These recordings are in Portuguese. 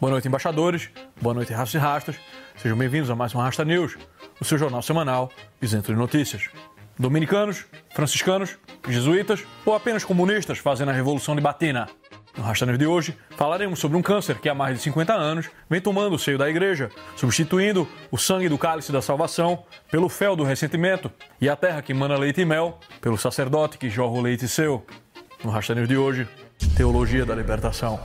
Boa noite, embaixadores. Boa noite, rastas e rastas. Sejam bem-vindos a mais um Rasta News, o seu jornal semanal isento de notícias. Dominicanos, franciscanos, jesuítas ou apenas comunistas fazendo a Revolução de Batina. No Rasta News de hoje, falaremos sobre um câncer que há mais de 50 anos vem tomando o seio da igreja, substituindo o sangue do cálice da salvação pelo fel do ressentimento e a terra que mana leite e mel pelo sacerdote que jorra o leite seu. No Rasta News de hoje, Teologia da Libertação.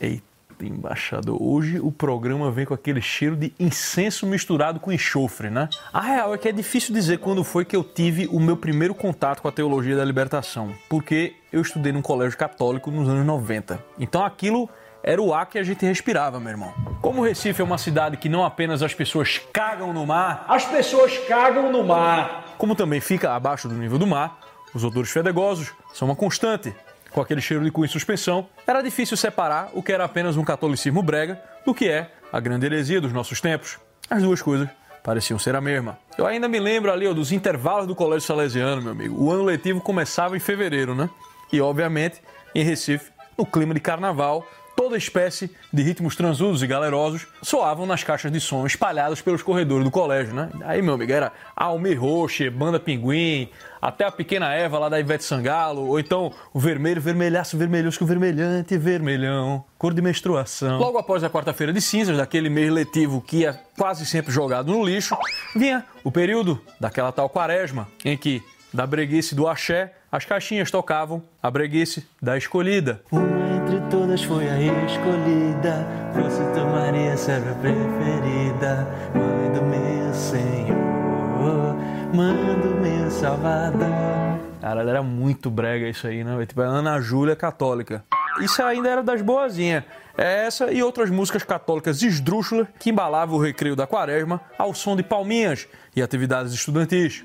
Eita embaixador. Hoje o programa vem com aquele cheiro de incenso misturado com enxofre, né? A real é que é difícil dizer quando foi que eu tive o meu primeiro contato com a teologia da libertação, porque eu estudei num colégio católico nos anos 90. Então aquilo era o ar que a gente respirava, meu irmão. Como Recife é uma cidade que não apenas as pessoas cagam no mar, as pessoas cagam no mar. Como também fica abaixo do nível do mar, os odores fedegosos são uma constante com aquele cheiro de cu em suspensão, era difícil separar o que era apenas um catolicismo brega do que é a grande heresia dos nossos tempos. As duas coisas pareciam ser a mesma. Eu ainda me lembro ali ó, dos intervalos do colégio salesiano, meu amigo. O ano letivo começava em fevereiro, né? E obviamente, em Recife, no clima de carnaval, toda espécie de ritmos transudos e galerosos soavam nas caixas de som espalhadas pelos corredores do colégio, né? Aí, meu amigo, era Almir Roche, Banda Pinguim, até a pequena Eva lá da Ivete Sangalo, ou então o vermelho, vermelhaço, vermelhosco, vermelhante, vermelhão, cor de menstruação. Logo após a quarta-feira de cinzas, daquele mês letivo que ia quase sempre jogado no lixo, vinha o período daquela tal quaresma, em que, da breguice do axé, as caixinhas tocavam a breguice da escolhida. Uma entre todas foi a escolhida, fosse tua Maria, serva preferida, mãe do meu Senhor, mãe do meu Salvador. Cara, era muito brega isso aí, né? Tipo, Ana Júlia católica. Isso ainda era das boazinhas. É essa e outras músicas católicas esdrúxulas que embalavam o recreio da quaresma ao som de palminhas e atividades estudantis.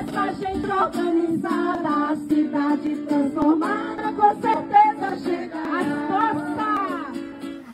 Essa gente organizada, a cidade transformada, com certeza chega a força.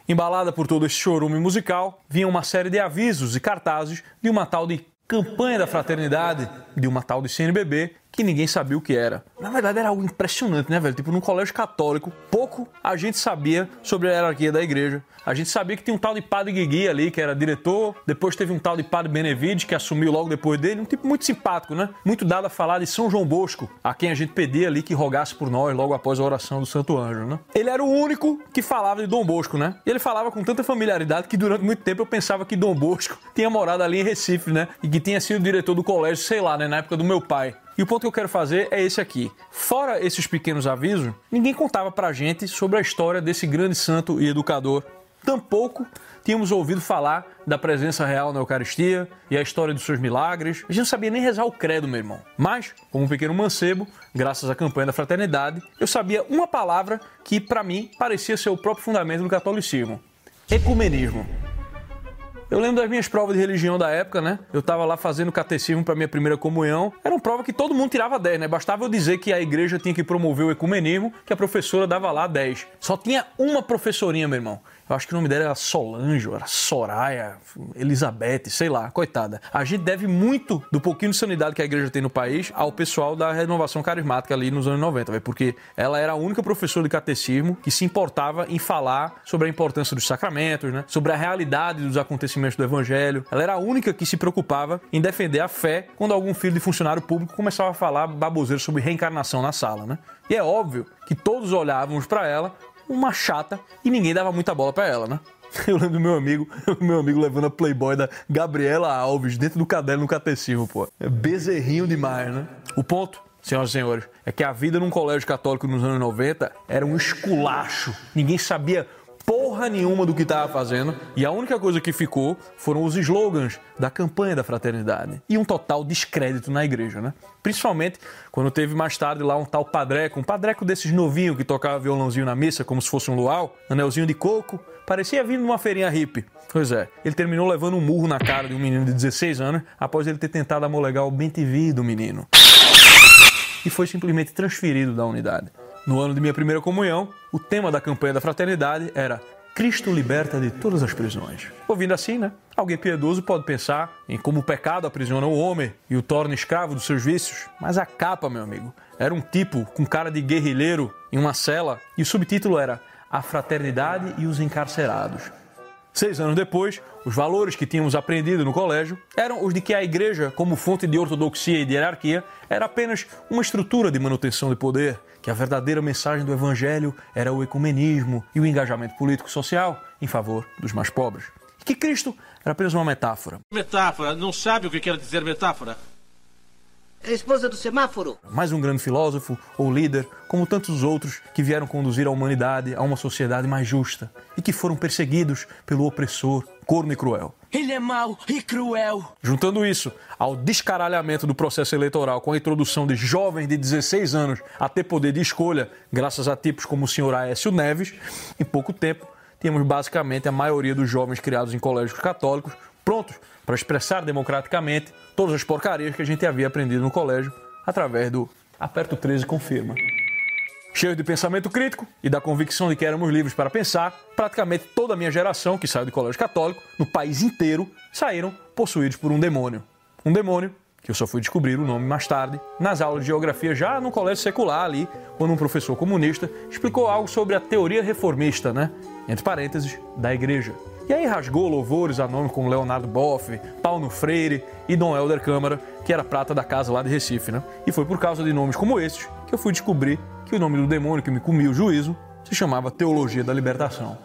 Embalada por todo esse chorume musical, vinha uma série de avisos e cartazes de uma tal de campanha da fraternidade, de uma tal de CNBB, que ninguém sabia o que era. Na verdade era algo impressionante, né, velho? Tipo, num colégio católico, pouco a gente sabia sobre a hierarquia da igreja. A gente sabia que tinha um tal de Padre Guigui ali, que era diretor. Depois teve um tal de Padre Benevide, que assumiu logo depois dele. Um tipo muito simpático, né? Muito dado a falar de São João Bosco, a quem a gente pedia ali que rogasse por nós logo após a oração do Santo Anjo, né? Ele era o único que falava de Dom Bosco, né? E ele falava com tanta familiaridade que durante muito tempo eu pensava que Dom Bosco tinha morado ali em Recife, né? E que tinha sido diretor do colégio, sei lá, né? Na época do meu pai. E o ponto que eu quero fazer é esse aqui. Fora esses pequenos avisos, ninguém contava pra gente sobre a história desse grande santo e educador. Tampouco tínhamos ouvido falar da presença real na Eucaristia e a história dos seus milagres. A gente não sabia nem rezar o credo, meu irmão. Mas, como um pequeno mancebo, graças à campanha da fraternidade, eu sabia uma palavra que, para mim, parecia ser o próprio fundamento do catolicismo: ecumenismo. Eu lembro das minhas provas de religião da época, né? Eu tava lá fazendo catecismo para minha primeira comunhão. Era uma prova que todo mundo tirava 10, né? Bastava eu dizer que a igreja tinha que promover o ecumenismo, que a professora dava lá 10. Só tinha uma professorinha, meu irmão. Eu acho que o nome dela era Solange, era Soraya, Elizabeth, sei lá, coitada. A gente deve muito do pouquinho de sanidade que a igreja tem no país ao pessoal da renovação carismática ali nos anos 90, véio, porque ela era a única professora de catecismo que se importava em falar sobre a importância dos sacramentos, né? sobre a realidade dos acontecimentos do evangelho. Ela era a única que se preocupava em defender a fé quando algum filho de funcionário público começava a falar baboseiro sobre reencarnação na sala, né? E é óbvio que todos olhávamos para ela uma chata e ninguém dava muita bola para ela, né? Eu lembro do meu amigo, meu amigo levando a Playboy da Gabriela Alves dentro do caderno no catecismo, pô. É bezerrinho demais, né? O ponto, senhoras e senhores, é que a vida num colégio católico nos anos 90 era um esculacho. Ninguém sabia porra nenhuma do que estava fazendo e a única coisa que ficou foram os slogans da campanha da fraternidade e um total descrédito na igreja, né? Principalmente quando teve mais tarde lá um tal padreco, um padreco desses novinho que tocava violãozinho na missa como se fosse um luau, anelzinho de coco, parecia vindo de uma feirinha hippie. Pois é, ele terminou levando um murro na cara de um menino de 16 anos após ele ter tentado amolegar o bem do menino. E foi simplesmente transferido da unidade. No ano de minha primeira comunhão, o tema da campanha da fraternidade era Cristo liberta de todas as prisões. Ouvindo assim, né? Alguém piedoso pode pensar em como o pecado aprisiona o homem e o torna escravo dos seus vícios. Mas a capa, meu amigo, era um tipo com cara de guerrilheiro em uma cela e o subtítulo era A Fraternidade e os Encarcerados. Seis anos depois, os valores que tínhamos aprendido no colégio eram os de que a igreja, como fonte de ortodoxia e de hierarquia, era apenas uma estrutura de manutenção de poder, que a verdadeira mensagem do evangelho era o ecumenismo e o engajamento político-social em favor dos mais pobres. E que Cristo era apenas uma metáfora. Metáfora? Não sabe o que quer dizer metáfora? A esposa do semáforo. Mais um grande filósofo ou líder, como tantos outros que vieram conduzir a humanidade a uma sociedade mais justa e que foram perseguidos pelo opressor, corno e cruel. Ele é mau e cruel. Juntando isso ao descaralhamento do processo eleitoral com a introdução de jovens de 16 anos a ter poder de escolha, graças a tipos como o senhor Aécio Neves, em pouco tempo tínhamos basicamente a maioria dos jovens criados em colégios católicos prontos para expressar democraticamente todas as porcarias que a gente havia aprendido no colégio através do aperto 13 confirma. Cheio de pensamento crítico e da convicção de que éramos livres para pensar, praticamente toda a minha geração que saiu do colégio católico, no país inteiro, saíram possuídos por um demônio. Um demônio que eu só fui descobrir o nome mais tarde, nas aulas de geografia já no colégio secular ali, quando um professor comunista explicou algo sobre a teoria reformista, né? Entre parênteses, da igreja. E aí rasgou louvores a nomes como Leonardo Boff, Paulo Freire e Dom Helder Câmara, que era prata da casa lá de Recife, né? E foi por causa de nomes como esses que eu fui descobrir que o nome do demônio que me comia o juízo se chamava Teologia da Libertação.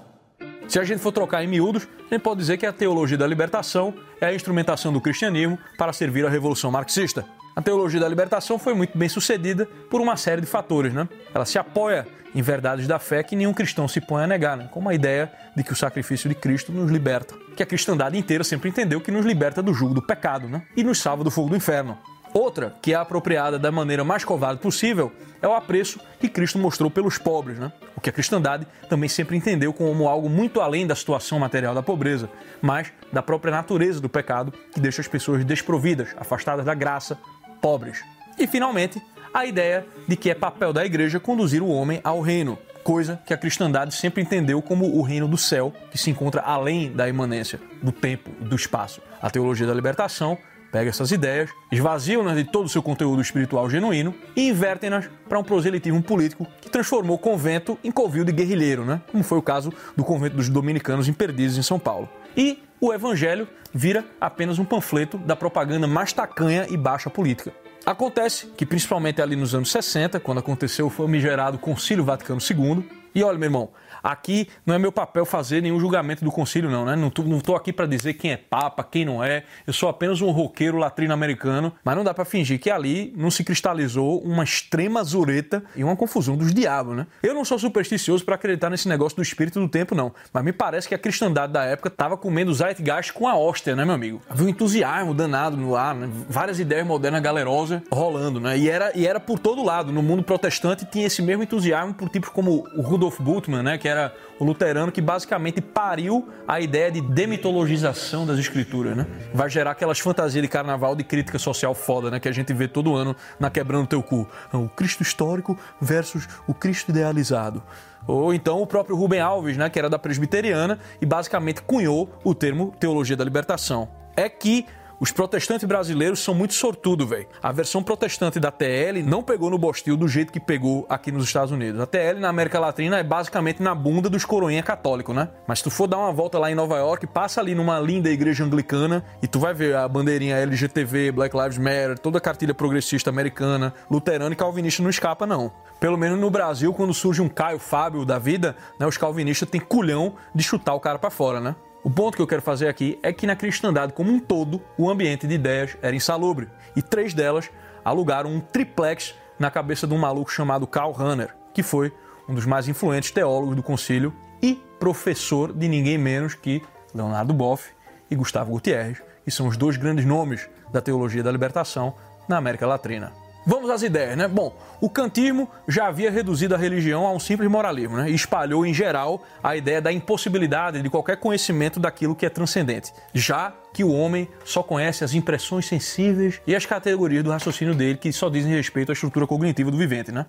Se a gente for trocar em miúdos, a gente pode dizer que a teologia da libertação é a instrumentação do cristianismo para servir à revolução marxista. A teologia da libertação foi muito bem sucedida por uma série de fatores, né? Ela se apoia em verdades da fé que nenhum cristão se põe a negar, né? como a ideia de que o sacrifício de Cristo nos liberta, que a cristandade inteira sempre entendeu que nos liberta do jugo do pecado né? e nos salva do fogo do inferno. Outra, que é apropriada da maneira mais covarde possível, é o apreço que Cristo mostrou pelos pobres, né? o que a cristandade também sempre entendeu como algo muito além da situação material da pobreza, mas da própria natureza do pecado que deixa as pessoas desprovidas, afastadas da graça, pobres. E finalmente, a ideia de que é papel da igreja conduzir o homem ao reino, coisa que a cristandade sempre entendeu como o reino do céu, que se encontra além da imanência, do tempo, do espaço. A teologia da libertação pega essas ideias, esvaziam-nas de todo o seu conteúdo espiritual genuíno e invertem-nas para um proselitismo político que transformou o convento em covil de guerrilheiro, né? como foi o caso do convento dos dominicanos em Perdizes, em São Paulo. E o evangelho vira apenas um panfleto da propaganda mais tacanha e baixa política. Acontece que, principalmente ali nos anos 60, quando aconteceu o famigerado Concílio Vaticano II, e olha, meu irmão, Aqui não é meu papel fazer nenhum julgamento do concílio, não, né? Não tô aqui para dizer quem é papa, quem não é. Eu sou apenas um roqueiro latino-americano, mas não dá para fingir que ali não se cristalizou uma extrema zureta e uma confusão dos diabos, né? Eu não sou supersticioso para acreditar nesse negócio do espírito do tempo, não. Mas me parece que a cristandade da época tava comendo Zeitgeist com a hóstia, né, meu amigo? Havia um entusiasmo danado no ar, né? Várias ideias modernas galerosas rolando, né? E era, e era por todo lado. No mundo protestante tinha esse mesmo entusiasmo por tipos como o Rudolf Bultmann, né? Que era o luterano que basicamente pariu a ideia de demitologização das escrituras, né? Vai gerar aquelas fantasias de carnaval de crítica social foda, né? Que a gente vê todo ano na Quebrando Teu Cu. O Cristo histórico versus o Cristo idealizado. Ou então o próprio Rubem Alves, né? Que era da presbiteriana e basicamente cunhou o termo teologia da libertação. É que Os protestantes brasileiros são muito sortudos, velho. A versão protestante da TL não pegou no Bostil do jeito que pegou aqui nos Estados Unidos. A TL na América Latina é basicamente na bunda dos coroinha católico, né? Mas se tu for dar uma volta lá em Nova York, passa ali numa linda igreja anglicana e tu vai ver a bandeirinha LGTV, Black Lives Matter, toda a cartilha progressista americana, luterana e calvinista não escapa, não. Pelo menos no Brasil, quando surge um Caio Fábio da vida, né, os calvinistas têm culhão de chutar o cara para fora, né? O ponto que eu quero fazer aqui é que na cristandade como um todo, o ambiente de ideias era insalubre. E três delas alugaram um triplex na cabeça de um maluco chamado Karl Rahner, que foi um dos mais influentes teólogos do concílio e professor de ninguém menos que Leonardo Boff e Gustavo Gutierrez, que são os dois grandes nomes da teologia da libertação na América Latina. Vamos às ideias, né? Bom, o kantismo já havia reduzido a religião a um simples moralismo, né? E espalhou em geral a ideia da impossibilidade de qualquer conhecimento daquilo que é transcendente, já que o homem só conhece as impressões sensíveis e as categorias do raciocínio dele que só dizem respeito à estrutura cognitiva do vivente, né?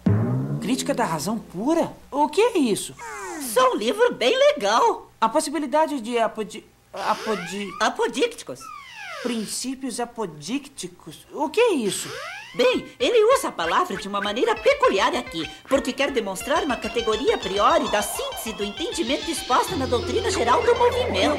Crítica da razão pura? O que é isso? Só um livro bem legal. A possibilidade de apodi... apodi... Apodícticos. princípios apodícticos. O que é isso? Bem, ele usa a palavra de uma maneira peculiar aqui, porque quer demonstrar uma categoria a priori da síntese do entendimento exposta na doutrina geral do movimento.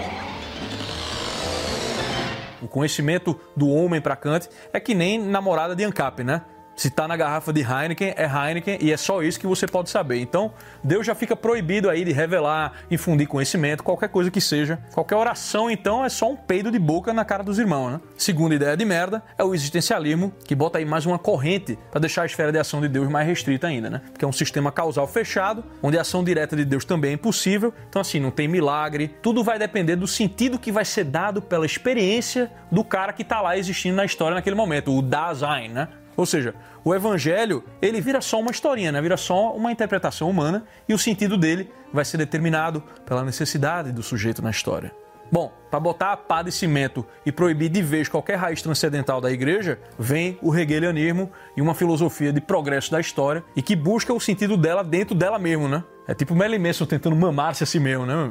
O conhecimento do homem para Kant é que nem namorada de ANCAP, né? Se está na garrafa de Heineken, é Heineken e é só isso que você pode saber. Então, Deus já fica proibido aí de revelar, infundir conhecimento, qualquer coisa que seja. Qualquer oração, então, é só um peido de boca na cara dos irmãos, né? Segunda ideia de merda é o existencialismo, que bota aí mais uma corrente para deixar a esfera de ação de Deus mais restrita ainda, né? Porque é um sistema causal fechado, onde a ação direta de Deus também é impossível. Então, assim, não tem milagre. Tudo vai depender do sentido que vai ser dado pela experiência do cara que está lá existindo na história naquele momento, o Dasein, né? Ou seja, o evangelho, ele vira só uma historinha, né? vira só uma interpretação humana e o sentido dele vai ser determinado pela necessidade do sujeito na história. Bom, para botar a pá de cimento e proibir de vez qualquer raiz transcendental da igreja, vem o hegelianismo e uma filosofia de progresso da história e que busca o sentido dela dentro dela mesmo, né? É tipo Melly Manson tentando mamar-se a si mesmo, né?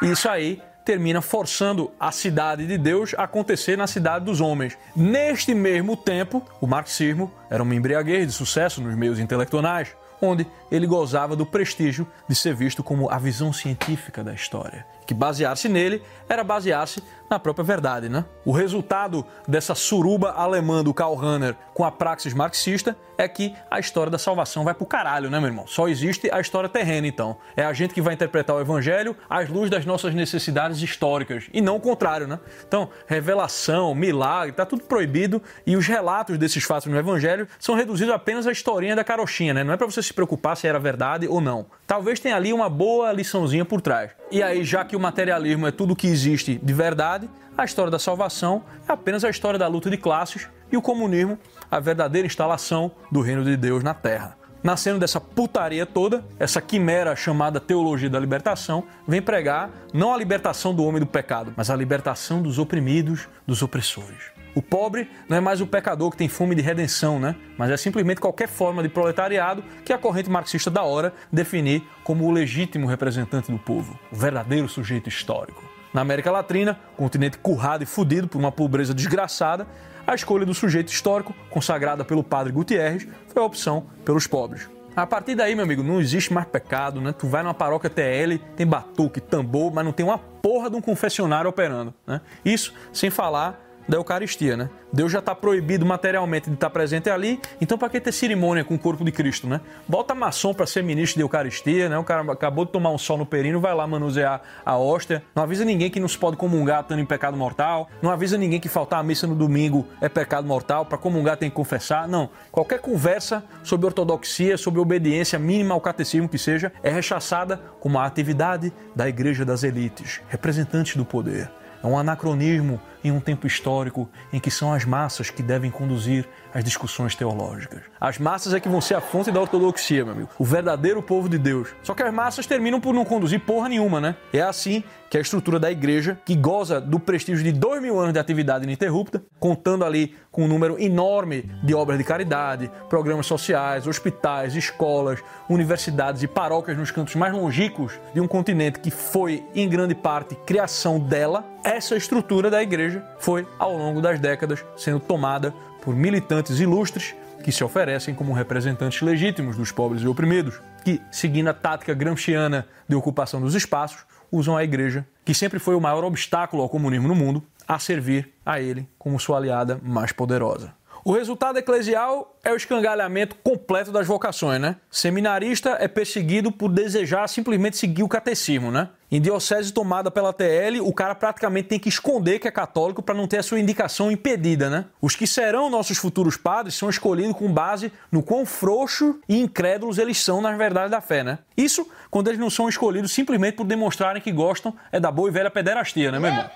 E isso aí termina forçando a cidade de Deus a acontecer na cidade dos homens. Neste mesmo tempo, o marxismo era uma embriaguez de sucesso nos meios intelectuais, onde ele gozava do prestígio de ser visto como a visão científica da história. Que basear-se nele era basear-se na própria verdade, né? O resultado dessa suruba alemã do Karl Rahner com a praxis marxista é que a história da salvação vai pro caralho, né, meu irmão? Só existe a história terrena, então. É a gente que vai interpretar o evangelho às luz das nossas necessidades históricas e não o contrário, né? Então, revelação, milagre, tá tudo proibido e os relatos desses fatos no evangelho são reduzidos apenas à historinha da carochinha, né? Não é para você se preocupar se era verdade ou não. Talvez tenha ali uma boa liçãozinha por trás. E aí, já que o materialismo é tudo que existe de verdade, a história da salvação é apenas a história da luta de classes e o comunismo, a verdadeira instalação do reino de Deus na Terra. Nascendo dessa putaria toda, essa quimera chamada teologia da libertação vem pregar não a libertação do homem do pecado, mas a libertação dos oprimidos, dos opressores. O pobre não é mais o pecador que tem fome de redenção, né? Mas é simplesmente qualquer forma de proletariado que a corrente marxista da hora definir como o legítimo representante do povo, o verdadeiro sujeito histórico. Na América Latina, continente currado e fudido por uma pobreza desgraçada, a escolha do sujeito histórico, consagrada pelo padre Gutierrez, foi a opção pelos pobres. A partir daí, meu amigo, não existe mais pecado, né? Tu vai numa paróquia TL, tem batuque, tambor, mas não tem uma porra de um confessionário operando, né? Isso sem falar da Eucaristia, né? Deus já está proibido materialmente de estar presente ali, então para que ter cerimônia com o corpo de Cristo, né? Bota maçom para ser ministro de Eucaristia, né? O cara acabou de tomar um sol no perino, vai lá manusear a hóstia, não avisa ninguém que não se pode comungar estando em pecado mortal, não avisa ninguém que faltar a missa no domingo é pecado mortal, para comungar tem que confessar, não. Qualquer conversa sobre ortodoxia, sobre obediência mínima ao catecismo que seja, é rechaçada como a atividade da igreja das elites, representantes do poder. É um anacronismo em um tempo histórico em que são as massas que devem conduzir as discussões teológicas. As massas é que vão ser a fonte da ortodoxia, meu amigo. O verdadeiro povo de Deus. Só que as massas terminam por não conduzir porra nenhuma, né? É assim que a estrutura da igreja, que goza do prestígio de dois mil anos de atividade ininterrupta, contando ali com um número enorme de obras de caridade, programas sociais, hospitais, escolas, universidades e paróquias nos cantos mais longínquos de um continente que foi, em grande parte, criação dela, essa estrutura da igreja igreja foi, ao longo das décadas, sendo tomada por militantes ilustres que se oferecem como representantes legítimos dos pobres e oprimidos, que, seguindo a tática gramsciana de ocupação dos espaços, usam a igreja, que sempre foi o maior obstáculo ao comunismo no mundo, a servir a ele como sua aliada mais poderosa. O resultado eclesial é o escangalhamento completo das vocações, né? Seminarista é perseguido por desejar simplesmente seguir o catecismo, né? Em diocese tomada pela TL, o cara praticamente tem que esconder que é católico para não ter a sua indicação impedida, né? Os que serão nossos futuros padres são escolhidos com base no quão frouxo e incrédulos eles são nas verdades da fé, né? Isso quando eles não são escolhidos simplesmente por demonstrarem que gostam é da boa e velha pederastia, né, meu irmão?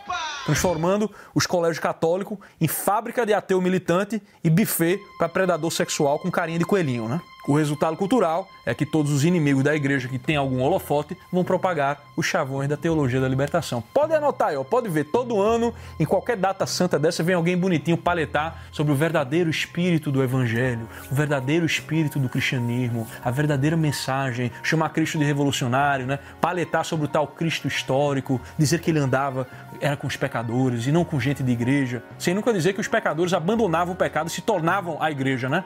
Transformando os colégios católicos em fábrica de ateu militante e buffet para predador sexual com carinha de coelhinho, né? O resultado cultural é que todos os inimigos da igreja que têm algum holofote vão propagar os chavões da teologia da libertação. Pode anotar aí, ó, pode ver, todo ano, em qualquer data santa dessa, vem alguém bonitinho paletar sobre o verdadeiro espírito do evangelho, o verdadeiro espírito do cristianismo, a verdadeira mensagem, chamar Cristo de revolucionário, né? Paletar sobre o tal Cristo histórico, dizer que ele andava, era com os pecadores e não com gente de igreja, sem nunca dizer que os pecadores abandonavam o pecado e se tornavam a igreja, né?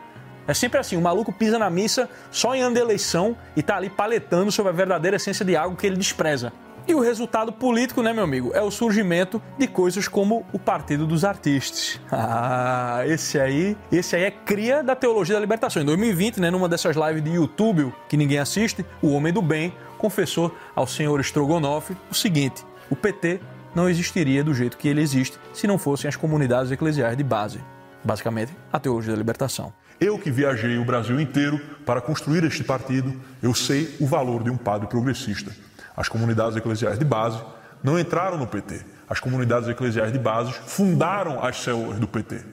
É sempre assim, o maluco pisa na missa só em ano de eleição e tá ali paletando sobre a verdadeira essência de algo que ele despreza. E o resultado político, né, meu amigo, é o surgimento de coisas como o Partido dos Artistas. Ah, esse aí, esse aí é cria da teologia da libertação. Em 2020, né, numa dessas lives de YouTube que ninguém assiste, o homem do bem confessou ao senhor Strogonoff o seguinte: o PT não existiria do jeito que ele existe se não fossem as comunidades eclesiais de base. Basicamente, a teologia da libertação. Eu que viajei o Brasil inteiro para construir este partido, eu sei o valor de um padre progressista. As comunidades eclesiais de base não entraram no PT. As comunidades eclesiais de base fundaram as células do PT.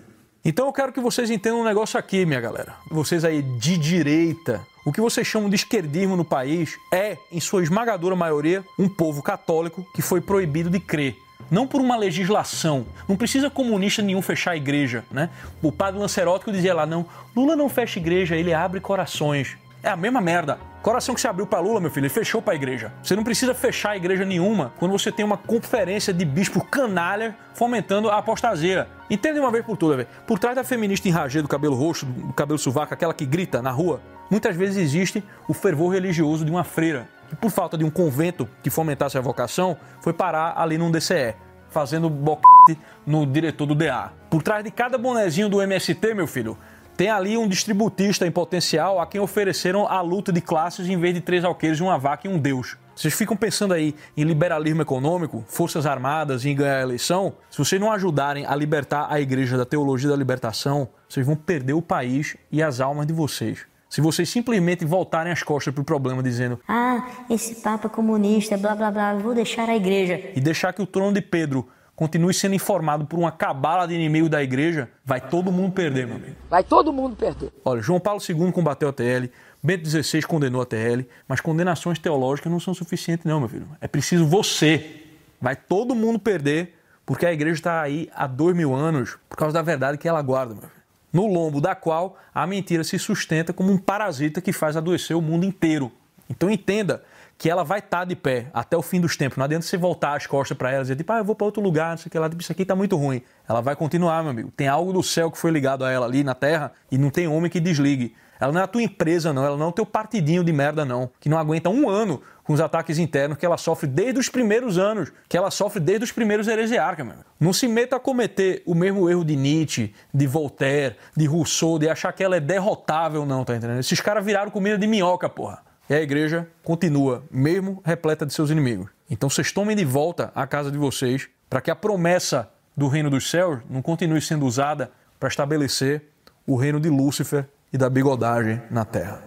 Então eu quero que vocês entendam um negócio aqui, minha galera. Vocês aí de direita, o que vocês chamam de esquerdismo no país é, em sua esmagadora maioria, um povo católico que foi proibido de crer não por uma legislação. Não precisa comunista nenhum fechar a igreja, né? O padre Lancerótico dizia lá, não, Lula não fecha igreja, ele abre corações. É a mesma merda. Coração que se abriu para Lula, meu filho, ele fechou para a igreja. Você não precisa fechar igreja nenhuma quando você tem uma conferência de bispo canalha fomentando a apostasia. Entende uma vez por todas, velho. Por trás da feminista enragê do cabelo roxo, do cabelo sovaco, aquela que grita na rua, muitas vezes existe o fervor religioso de uma freira que, por falta de um convento que fomentasse a vocação, foi parar ali num DCE, fazendo boquete no diretor do DA. Por trás de cada bonezinho do MST, meu filho, tem ali um distributista em potencial a quem ofereceram a luta de classes em vez de três alqueires, uma vaca e um deus. Vocês ficam pensando aí em liberalismo econômico, forças armadas e em ganhar a eleição? Se vocês não ajudarem a libertar a igreja da teologia da libertação, vocês vão perder o país e as almas de vocês. Se vocês simplesmente voltarem as costas para o problema dizendo Ah, esse Papa comunista, blá blá blá, vou deixar a igreja. E deixar que o trono de Pedro continue sendo informado por uma cabala de inimigos da igreja, vai todo mundo perder, meu amigo. Vai todo mundo perder. Olha, João Paulo II combateu a TL, Bento XVI condenou a TL, mas condenações teológicas não são suficientes, não, meu filho. É preciso você. Vai todo mundo perder, porque a igreja está aí há dois mil anos por causa da verdade que ela guarda, meu filho. No lombo da qual a mentira se sustenta como um parasita que faz adoecer o mundo inteiro. Então entenda que ela vai estar tá de pé até o fim dos tempos. Não adianta você voltar as costas para ela e dizer, tipo, ah, eu vou para outro lugar, não sei o que lá, tipo, isso aqui está muito ruim. Ela vai continuar, meu amigo. Tem algo do céu que foi ligado a ela ali na terra e não tem homem que desligue. Ela não é a tua empresa, não. Ela não é o teu partidinho de merda, não. Que não aguenta um ano com os ataques internos que ela sofre desde os primeiros anos, que ela sofre desde os primeiros heresiarcas, meu. Não se meta a cometer o mesmo erro de Nietzsche, de Voltaire, de Rousseau, de achar que ela é derrotável, não, tá entendendo? Esses caras viraram comida de minhoca, porra. E a igreja continua, mesmo repleta de seus inimigos. Então vocês tomem de volta a casa de vocês para que a promessa do reino dos céus não continue sendo usada para estabelecer o reino de Lúcifer e da bigodagem na terra.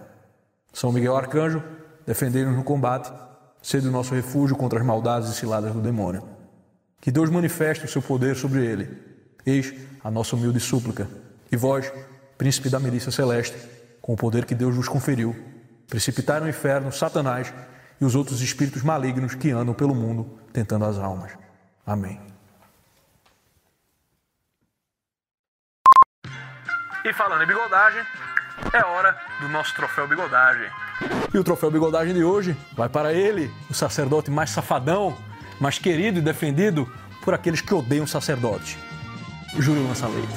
São Miguel Arcanjo, defendei-nos no combate, sede o nosso refúgio contra as maldades e ciladas do demônio. Que Deus manifeste o seu poder sobre ele. Eis a nossa humilde súplica. E vós, príncipe da milícia celeste, com o poder que Deus vos conferiu, precipitai no inferno Satanás e os outros espíritos malignos que andam pelo mundo tentando as almas. Amém. E falando em bigodagem, é hora do nosso troféu bigodagem. E o troféu bigodagem de hoje vai para ele, o sacerdote mais safadão, mais querido e defendido por aqueles que odeiam sacerdotes. Júlio Lança Leite.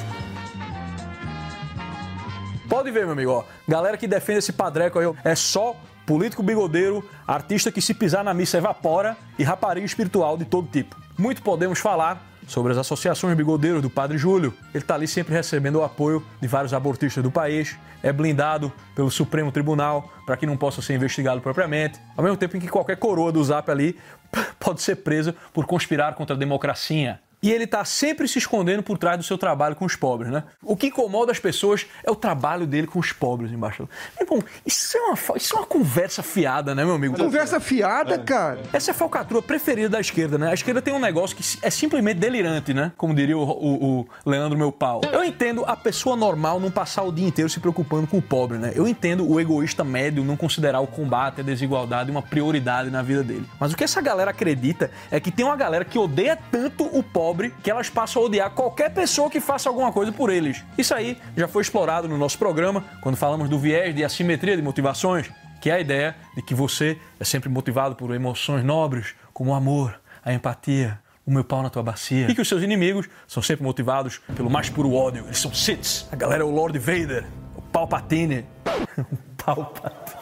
Pode ver, meu amigo, ó. Galera que defende esse padreco aí, é só político bigodeiro, artista que se pisar na missa evapora e rapariga espiritual de todo tipo. Muito podemos falar sobre as associações bigodeiros do Padre Júlio. Ele está ali sempre recebendo o apoio de vários abortistas do país, é blindado pelo Supremo Tribunal para que não possa ser investigado propriamente, ao mesmo tempo em que qualquer coroa do Zap ali pode ser presa por conspirar contra a democracia e ele está sempre se escondendo por trás do seu trabalho com os pobres, né? O que incomoda as pessoas é o trabalho dele com os pobres, embaixador. Meu irmão, isso é uma, isso é uma conversa fiada, né, meu amigo? Conversa fiada, cara. Essa é a falcatrua preferida da esquerda, né? A esquerda tem um negócio que é simplesmente delirante, né? Como diria o, o, o Leandro Meu Pau. Eu entendo a pessoa normal não passar o dia inteiro se preocupando com o pobre, né? Eu entendo o egoísta médio não considerar o combate à desigualdade uma prioridade na vida dele. Mas o que essa galera acredita é que tem uma galera que odeia tanto o pobre pobre que elas passam a odiar qualquer pessoa que faça alguma coisa por eles. Isso aí já foi explorado no nosso programa, quando falamos do viés de assimetria de motivações, que é a ideia de que você é sempre motivado por emoções nobres, como o amor, a empatia, o meu pau na tua bacia. E que os seus inimigos são sempre motivados pelo mais puro ódio. Eles são Siths. A galera é o Lord Vader, o Palpatine. o Palpatine.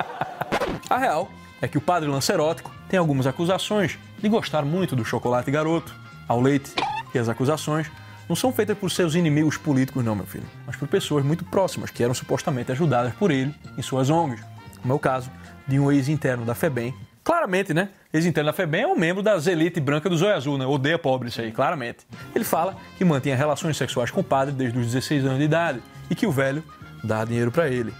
a real é que o padre Lancerótico tem algumas acusações de gostar muito do chocolate garoto ao leite e as acusações não são feitas por seus inimigos políticos, não, meu filho, mas por pessoas muito próximas que eram supostamente ajudadas por ele em suas ONGs, como é o caso de um ex-interno da FEBEM. Claramente, né? Ex-interno da FEBEM é um membro das elites branca do Zóio Azul, né? Odeia pobre isso aí, claramente. Ele fala que mantinha relações sexuais com o padre desde os 16 anos de idade e que o velho dá dinheiro para ele.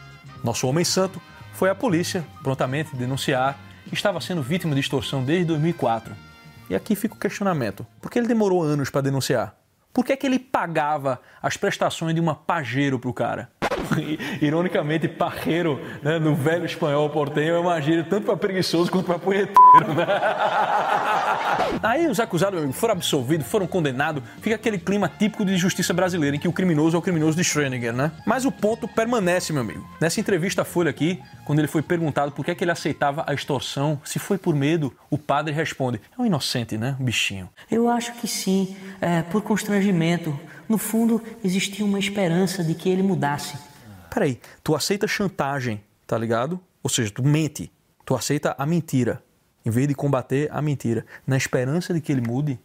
Nosso homem santo foi à polícia prontamente denunciar que estava sendo vítima de extorsão desde 2004 e aqui fica o questionamento: por que ele demorou anos para denunciar? Por que, é que ele pagava as prestações de uma pajeiro para o cara? Ironicamente, parreiro, né, no velho espanhol portenho, é uma gíria tanto para preguiçoso quanto para punheteiro. Né? Aí os acusados foram absolvidos, foram condenados, fica aquele clima típico de justiça brasileira, em que o criminoso é o criminoso de Schrödinger, né? Mas o ponto permanece, meu amigo. Nessa entrevista à Folha aqui, quando ele foi perguntado por que, é que ele aceitava a extorsão, se foi por medo, o padre responde: é um inocente, né? Um bichinho. Eu acho que sim, é, por constrangimento. No fundo, existia uma esperança de que ele mudasse. Peraí, tu aceita chantagem, tá ligado? Ou seja, tu mente. Tu aceita a mentira em vez de combater a mentira, na esperança de que ele mude,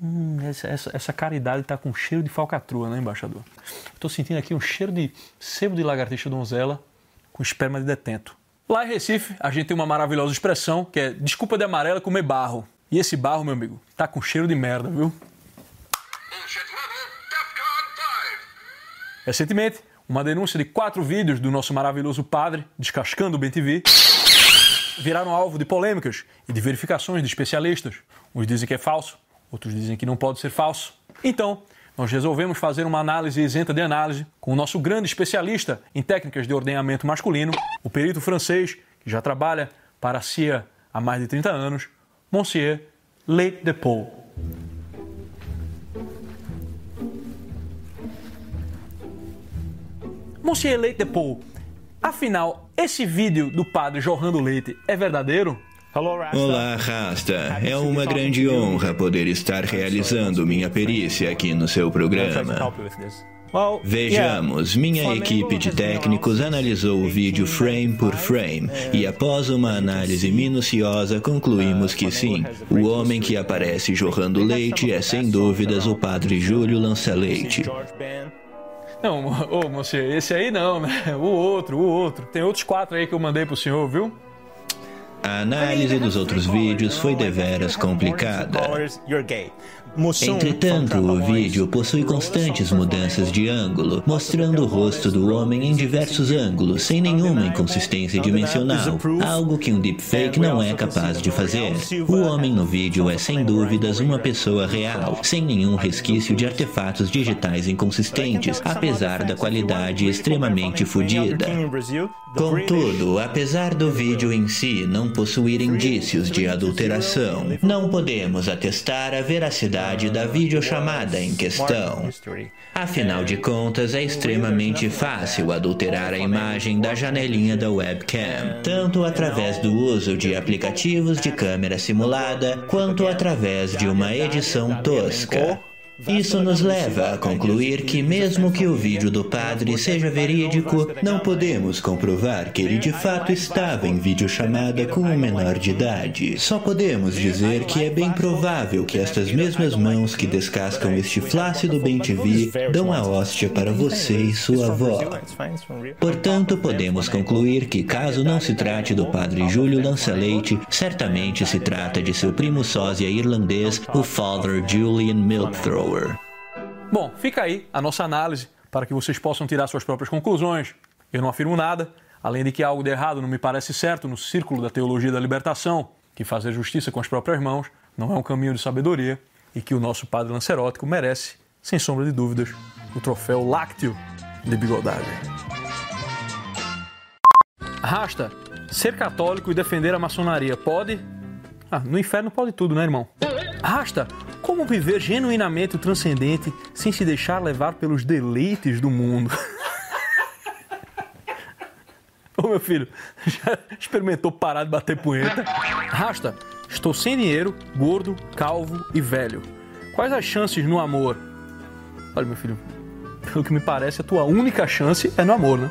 hum, essa, essa, essa, caridade está com cheiro de falcatrua, né, embaixador? Estou sentindo aqui um cheiro de sebo de lagartixa donzela com esperma de detento. Lá em Recife, a gente tem uma maravilhosa expressão que é desculpa de amarela comer barro. E esse barro, meu amigo, tá com cheiro de merda, viu? Recentemente, uma denúncia de quatro vídeos do nosso maravilhoso padre descascando o BTV viraram alvo de polêmicas e de verificações de especialistas. Uns dizem que é falso, outros dizem que não pode ser falso. Então, nós resolvemos fazer uma análise isenta de análise com o nosso grande especialista em técnicas de ordenhamento masculino, o perito francês, que já trabalha para a CIA há mais de 30 anos, Monsieur Le Depot. Monsieur Le Depot Afinal, esse vídeo do padre jorrando leite é verdadeiro? Olá, Rasta. É uma grande honra poder estar realizando minha perícia aqui no seu programa. Vejamos, minha equipe de técnicos analisou o vídeo frame por frame e, após uma análise minuciosa, concluímos que sim, o homem que aparece jorrando leite é sem dúvidas o padre Júlio Lança Leite. Não, ô, moço, esse aí não, né? O outro, o outro. Tem outros quatro aí que eu mandei pro senhor, viu? A análise dos outros vídeos foi deveras complicada. Entretanto, o vídeo possui constantes mudanças de ângulo, mostrando o rosto do homem em diversos ângulos, sem nenhuma inconsistência dimensional, algo que um deepfake não é capaz de fazer. O homem no vídeo é sem dúvidas uma pessoa real, sem nenhum resquício de artefatos digitais inconsistentes, apesar da qualidade extremamente fodida. Contudo, apesar do vídeo em si não possuir indícios de adulteração, não podemos atestar a veracidade da videochamada em questão. Afinal de contas, é extremamente fácil adulterar a imagem da janelinha da webcam, tanto através do uso de aplicativos de câmera simulada, quanto através de uma edição tosca. Isso nos leva a concluir que, mesmo que o vídeo do padre seja verídico, não podemos comprovar que ele de fato estava em videochamada com um menor de idade. Só podemos dizer que é bem provável que estas mesmas mãos que descascam este flácido bem TV dão a hóstia para você e sua avó. Portanto, podemos concluir que, caso não se trate do padre Júlio Lança-Leite, certamente se trata de seu primo sósia irlandês, o Father Julian Bom, fica aí a nossa análise para que vocês possam tirar suas próprias conclusões. Eu não afirmo nada, além de que algo de errado não me parece certo no círculo da teologia da libertação, que fazer justiça com as próprias mãos não é um caminho de sabedoria e que o nosso padre lancerótico merece, sem sombra de dúvidas, o troféu lácteo de bigodagem. Rasta, ser católico e defender a maçonaria pode? Ah, no inferno pode tudo, né, irmão? Rasta, como viver genuinamente o transcendente sem se deixar levar pelos deleites do mundo? Ô meu filho, já experimentou parar de bater punheta? Rasta, estou sem dinheiro, gordo, calvo e velho. Quais as chances no amor? Olha, meu filho, pelo que me parece, a tua única chance é no amor, né?